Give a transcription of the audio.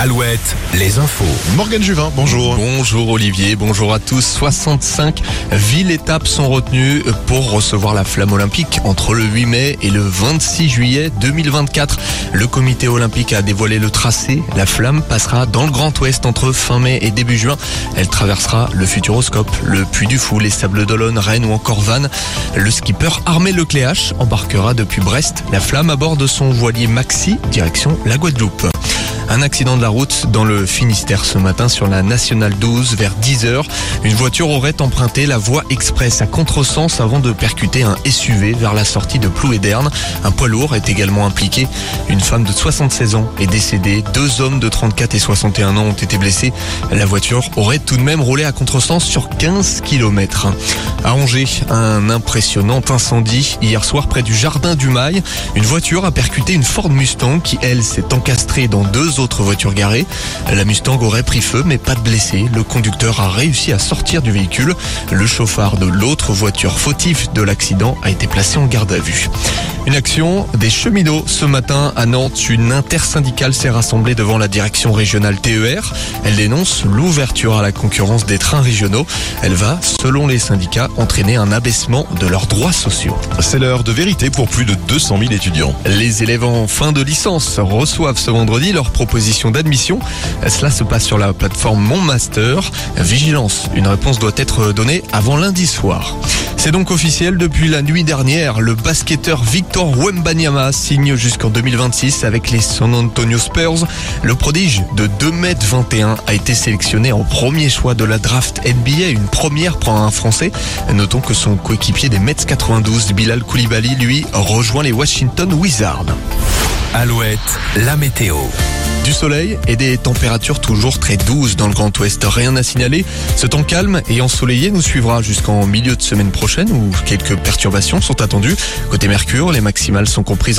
Alouette, les infos. Morgane Juvin, bonjour. Bonjour Olivier, bonjour à tous. 65 villes-étapes sont retenues pour recevoir la flamme olympique entre le 8 mai et le 26 juillet 2024. Le comité olympique a dévoilé le tracé. La flamme passera dans le Grand Ouest entre fin mai et début juin. Elle traversera le Futuroscope, le Puy du Fou, les Sables d'Olonne, Rennes ou encore Vannes. Le skipper Armé Lecléache embarquera depuis Brest la flamme à bord de son voilier Maxi, direction la Guadeloupe. Un accident de la route dans le Finistère ce matin sur la Nationale 12 vers 10h. Une voiture aurait emprunté la voie express à contresens avant de percuter un SUV vers la sortie de Plouéderne. Un poids lourd est également impliqué. Une femme de 76 ans est décédée. Deux hommes de 34 et 61 ans ont été blessés. La voiture aurait tout de même roulé à contresens sur 15 km. À Angers, un impressionnant incendie hier soir près du jardin du Mail. Une voiture a percuté une Ford Mustang qui, elle, s'est encastrée dans deux autres voitures garées. La Mustang aurait pris feu mais pas de blessés. Le conducteur a réussi à sortir du véhicule. Le chauffard de l'autre voiture fautif de l'accident a été placé en garde à vue. Une action des cheminots ce matin à Nantes. Une intersyndicale s'est rassemblée devant la direction régionale TER. Elle dénonce l'ouverture à la concurrence des trains régionaux. Elle va, selon les syndicats, entraîner un abaissement de leurs droits sociaux. C'est l'heure de vérité pour plus de 200 000 étudiants. Les élèves en fin de licence reçoivent ce vendredi leur proposition d'admission. Cela se passe sur la plateforme Mon Master. Vigilance, une réponse doit être donnée avant lundi soir. C'est donc officiel depuis la nuit dernière. Le basketteur Victor Wembanyama signe jusqu'en 2026 avec les San Antonio Spurs. Le prodige de 2m21 a été sélectionné en premier choix de la draft NBA, une première pour un Français. Notons que son coéquipier des Mets 92, Bilal Koulibaly, lui, rejoint les Washington Wizards. Alouette, la météo. Du soleil et des températures toujours très douces dans le Grand Ouest. Rien à signaler. Ce temps calme et ensoleillé nous suivra jusqu'en milieu de semaine prochaine où quelques perturbations sont attendues. Côté Mercure, les maximales sont comprises